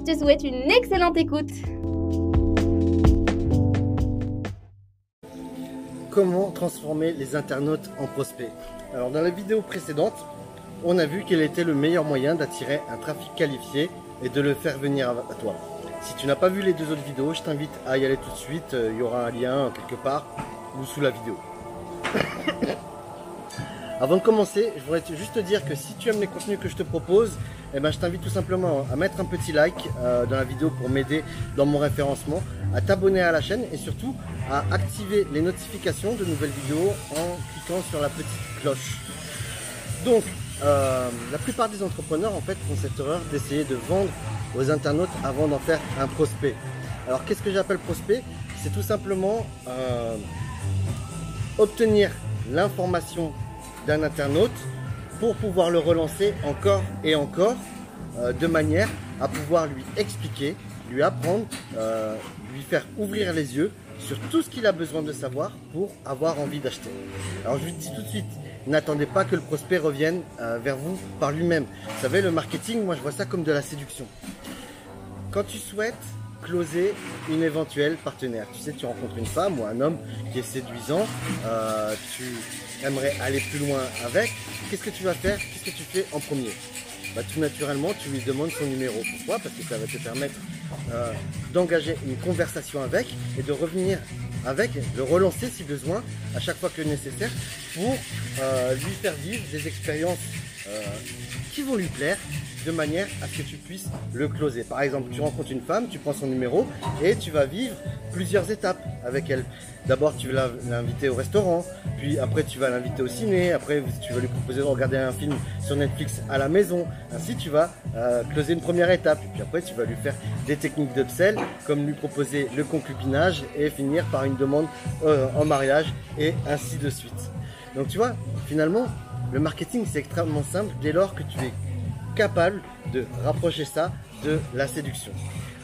Je te souhaite une excellente écoute. Comment transformer les internautes en prospects? Alors dans la vidéo précédente, on a vu quel était le meilleur moyen d'attirer un trafic qualifié et de le faire venir à toi. Si tu n'as pas vu les deux autres vidéos, je t'invite à y aller tout de suite. Euh, il y aura un lien quelque part ou sous la vidéo. Avant de commencer, je voudrais juste te dire que si tu aimes les contenus que je te propose, eh ben, je t'invite tout simplement à mettre un petit like euh, dans la vidéo pour m'aider dans mon référencement, à t'abonner à la chaîne et surtout à activer les notifications de nouvelles vidéos en cliquant sur la petite cloche. Donc, euh, la plupart des entrepreneurs en fait font cette erreur d'essayer de vendre aux internautes avant d'en faire un prospect. Alors qu'est-ce que j'appelle prospect? C'est tout simplement euh, obtenir l'information d'un internaute pour pouvoir le relancer encore et encore euh, de manière à pouvoir lui expliquer, lui apprendre, euh, lui faire ouvrir les yeux sur tout ce qu'il a besoin de savoir pour avoir envie d'acheter. Alors je vous dis tout de suite, n'attendez pas que le prospect revienne vers vous par lui-même. Vous savez, le marketing, moi je vois ça comme de la séduction. Quand tu souhaites closer une éventuelle partenaire. Tu sais, tu rencontres une femme ou un homme qui est séduisant, euh, tu aimerais aller plus loin avec, qu'est-ce que tu vas faire? Qu'est-ce que tu fais en premier? Bah, Tout naturellement, tu lui demandes son numéro. Pourquoi? Parce que ça va te permettre euh, d'engager une conversation avec et de revenir avec, de relancer si besoin à chaque fois que nécessaire pour euh, lui faire vivre des expériences qui vont lui plaire de manière à ce que tu puisses le closer. Par exemple, tu rencontres une femme, tu prends son numéro et tu vas vivre plusieurs étapes avec elle. D'abord, tu vas l'inviter au restaurant, puis après, tu vas l'inviter au ciné, après, tu vas lui proposer de regarder un film sur Netflix à la maison. Ainsi, tu vas euh, closer une première étape. Puis après, tu vas lui faire des techniques d'upsell, comme lui proposer le concubinage et finir par une demande euh, en mariage et ainsi de suite. Donc, tu vois, finalement, le marketing, c'est extrêmement simple dès lors que tu es capable de rapprocher ça de la séduction.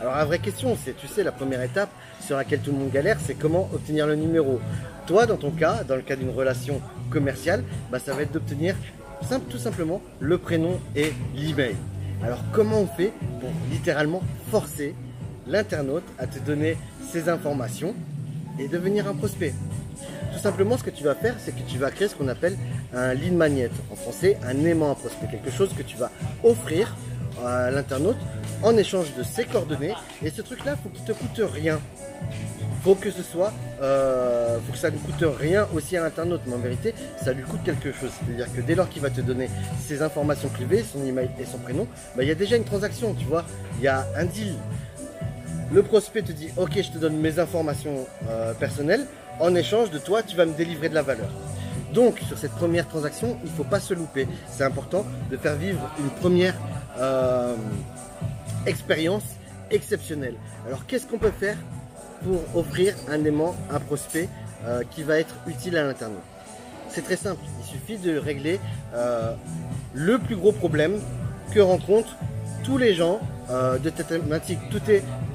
Alors la vraie question, c'est, tu sais, la première étape sur laquelle tout le monde galère, c'est comment obtenir le numéro. Toi, dans ton cas, dans le cas d'une relation commerciale, bah, ça va être d'obtenir tout simplement le prénom et l'email. Alors comment on fait pour littéralement forcer l'internaute à te donner ces informations et devenir un prospect? Tout simplement, ce que tu vas faire, c'est que tu vas créer ce qu'on appelle un lead magnet. En français, un aimant à prospect. Quelque chose que tu vas offrir à l'internaute en échange de ses coordonnées. Et ce truc-là, faut qu'il te coûte rien. Faut que ce soit, euh, faut que ça ne coûte rien aussi à l'internaute, mais en vérité, ça lui coûte quelque chose. C'est-à-dire que dès lors qu'il va te donner ses informations privées, son email et son prénom, bah, il y a déjà une transaction, tu vois. Il y a un deal. Le prospect te dit, ok, je te donne mes informations euh, personnelles. En échange de toi, tu vas me délivrer de la valeur. Donc, sur cette première transaction, il ne faut pas se louper. C'est important de faire vivre une première euh, expérience exceptionnelle. Alors, qu'est-ce qu'on peut faire pour offrir un aimant, un prospect euh, qui va être utile à l'internaute? C'est très simple. Il suffit de régler euh, le plus gros problème que rencontrent tous les gens de ta thématique, tous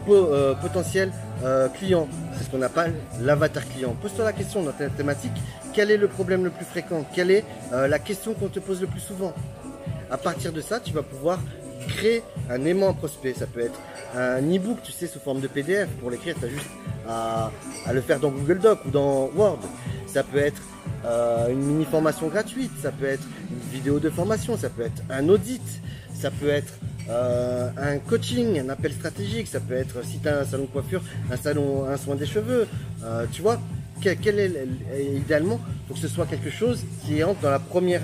tes potentiels euh, client, c'est ce qu'on appelle l'avatar client. Pose-toi la question dans ta thématique, quel est le problème le plus fréquent? Quelle est euh, la question qu'on te pose le plus souvent? À partir de ça, tu vas pouvoir créer un aimant prospect. Ça peut être un e-book, tu sais, sous forme de PDF. Pour l'écrire, tu as juste à, le faire dans Google Doc ou dans Word. Ça peut être euh, une mini formation gratuite, ça peut être une vidéo de formation, ça peut être un audit, ça peut être euh, un coaching, un appel stratégique, ça peut être si tu as un salon de coiffure, un salon, un soin des cheveux, euh, tu vois, quel, est idéalement, faut que ce soit quelque chose qui entre dans la première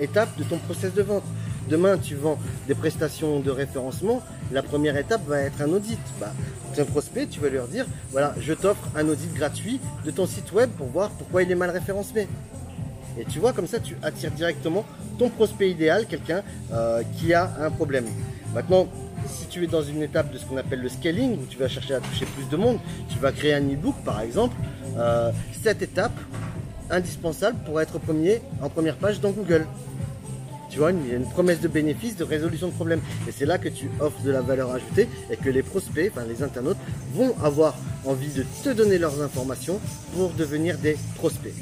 étape de ton process de vente? Demain, tu vends des prestations de référencement, la première étape va être un audit. Bah, un prospect, tu vas leur dire, voilà, je t'offre un audit gratuit de ton site web pour voir pourquoi il est mal référencé. Et tu vois, comme ça, tu attires directement ton prospect idéal, quelqu'un euh, qui a un problème. Maintenant, si tu es dans une étape de ce qu'on appelle le scaling, où tu vas chercher à toucher plus de monde, tu vas créer un e-book par exemple, euh, cette étape indispensable pour être premier en première page dans Google. Il y a une promesse de bénéfice, de résolution de problème. Et c'est là que tu offres de la valeur ajoutée et que les prospects, enfin les internautes, vont avoir envie de te donner leurs informations pour devenir des prospects.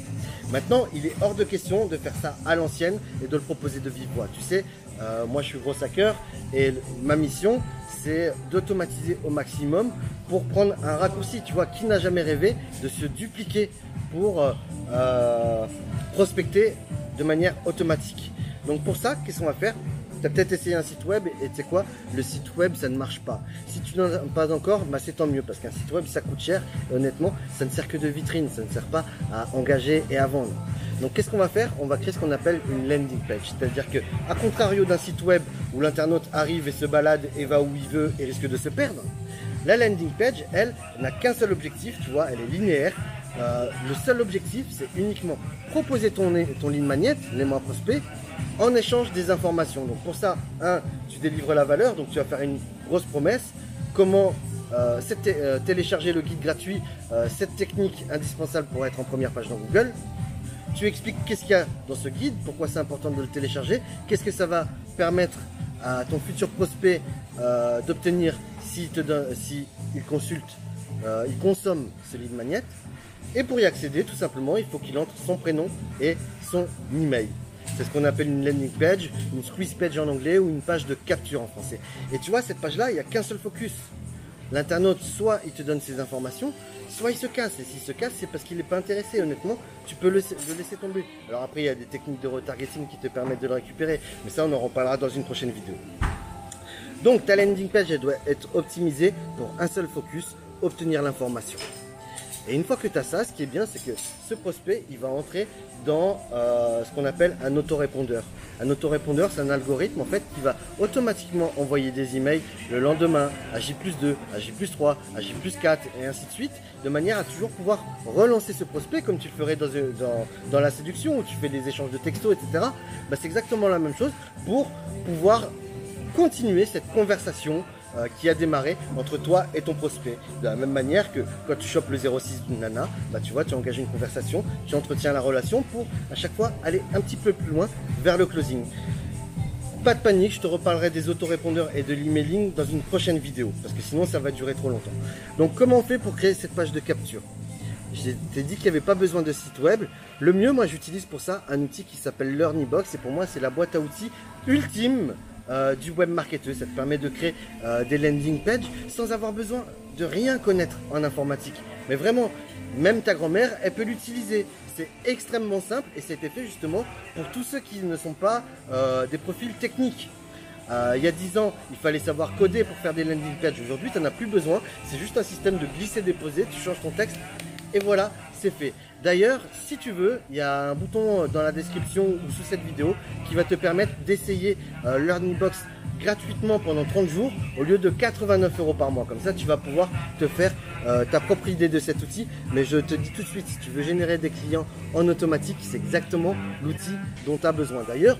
Maintenant, il est hors de question de faire ça à l'ancienne et de le proposer de vive voix. Tu sais, euh, moi je suis gros hacker et ma mission c'est d'automatiser au maximum pour prendre un raccourci. Tu vois, qui n'a jamais rêvé de se dupliquer pour euh, euh, prospecter de manière automatique? Donc pour ça, qu'est-ce qu'on va faire? Tu as peut-être essayé un site web et tu sais quoi? Le site web, ça ne marche pas. Si tu n'en as pas encore, bah c'est tant mieux parce qu'un site web, ça coûte cher. Et honnêtement, ça ne sert que de vitrine, ça ne sert pas à engager et à vendre. Donc qu'est-ce qu'on va faire? On va créer ce qu'on appelle une landing page. C'est-à-dire que, à contrario d'un site web où l'internaute arrive et se balade et va où il veut et risque de se perdre, la landing page, elle, n'a qu'un seul objectif, tu vois, elle est linéaire. Euh, le seul objectif, c'est uniquement proposer ton, ton ligne magnète, l'aimant prospect, en échange des informations. Donc pour ça, un, tu délivres la valeur, donc tu vas faire une grosse promesse. Comment euh, euh, télécharger le guide gratuit, cette technique indispensable pour être en première page dans Google. Tu expliques qu'est-ce qu'il y a dans ce guide, pourquoi c'est important de le télécharger, qu'est-ce que ça va permettre à ton futur prospect d'obtenir s'il si consulte, il consomme ce lead magnet. Et pour y accéder, tout simplement, il faut qu'il entre son prénom et son email. C'est ce qu'on appelle une landing page, une squeeze page en anglais ou une page de capture en français. Et tu vois, cette page-là, il n'y a qu'un seul focus. L'internaute, soit il te donne ses informations, soit il se casse. Et s'il se casse, c'est parce qu'il n'est pas intéressé. Honnêtement, tu peux le, laisser tomber. Alors après, il y a des techniques de retargeting qui te permettent de le récupérer. Mais ça, on en reparlera dans une prochaine vidéo. Donc, ta landing page, elle doit être optimisée pour un seul focus, obtenir l'information. Et une fois que tu as ça, ce qui est bien, c'est que ce prospect, il va entrer dans euh, ce qu'on appelle un autorépondeur. Un autorépondeur, c'est un algorithme en fait qui va automatiquement envoyer des emails le lendemain à J2, à J3, à J4 et ainsi de suite, de manière à toujours pouvoir relancer ce prospect comme tu le ferais dans, dans, la séduction où tu fais des échanges de textos, etc. Bah, c'est exactement la même chose pour pouvoir continuer cette conversation euh, qui a démarré entre toi et ton prospect. De la même manière que quand tu chopes le 06 d'une nana, bah tu vois, tu engages une conversation, tu entretiens la relation pour à chaque fois aller un petit peu plus loin vers le closing. Pas de panique, je te reparlerai des autorépondeurs et de l'emailing dans une prochaine vidéo, parce que sinon ça va durer trop longtemps. Donc comment on fait pour créer cette page de capture? Je t'ai dit qu'il n'y avait pas besoin de site web. Le mieux, moi, j'utilise pour ça un outil qui s'appelle LearnyBox. Et pour moi, c'est la boîte à outils ultime euh, du web marketer. Ça te permet de créer euh, des landing pages sans avoir besoin de rien connaître en informatique. Mais vraiment, même ta grand-mère, elle peut l'utiliser. C'est extrêmement simple et été fait justement pour tous ceux qui ne sont pas euh, des profils techniques. il y a 10 ans, il fallait savoir coder pour faire des landing pages. Aujourd'hui, tu n'en as plus besoin. C'est juste un système de glisser-déposer. Tu changes ton texte et voilà, c'est fait. D'ailleurs, si tu veux, il y a un bouton dans la description ou sous cette vidéo qui va te permettre d'essayer euh, Learning Box gratuitement pendant 30 jours au lieu de 89 euros par mois. Comme ça, tu vas pouvoir te faire euh, ta propre idée de cet outil. Mais je te dis tout de suite, si tu veux générer des clients en automatique, c'est exactement l'outil dont tu as besoin. D'ailleurs,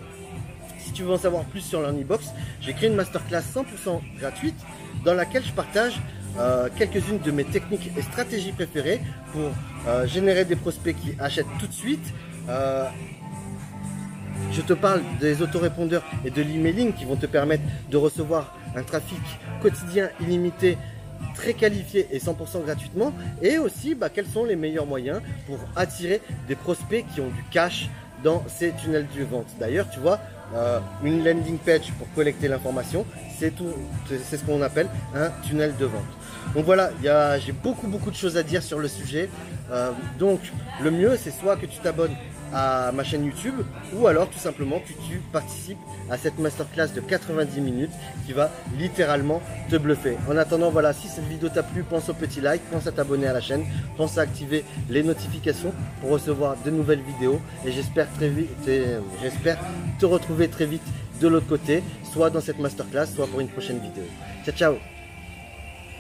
si tu veux en savoir plus sur Learning Box, j'ai créé une masterclass 100% gratuite dans laquelle je partage euh, quelques-unes de mes techniques et stratégies préférées pour euh, générer des prospects qui achètent tout de suite. Euh, je te parle des autorépondeurs et de l'emailing qui vont te permettre de recevoir un trafic quotidien illimité très qualifié et 100% gratuitement et aussi bah, quels sont les meilleurs moyens pour attirer des prospects qui ont du cash dans ces tunnels de vente. D'ailleurs, tu vois, une landing page pour collecter l'information, c'est tout, c'est ce qu'on appelle un tunnel de vente. Donc voilà, j'ai beaucoup beaucoup de choses à dire sur le sujet. Euh, donc le mieux c'est soit que tu t'abonnes à ma chaîne YouTube ou alors tout simplement que tu participes à cette masterclass de 90 minutes qui va littéralement te bluffer. En attendant, voilà, si cette vidéo t'a plu, pense au petit like, pense à t'abonner à la chaîne, pense à activer les notifications pour recevoir de nouvelles vidéos et j'espère très vite, j'espère te retrouver très vite de l'autre côté, soit dans cette masterclass, soit pour une prochaine vidéo. Ciao ciao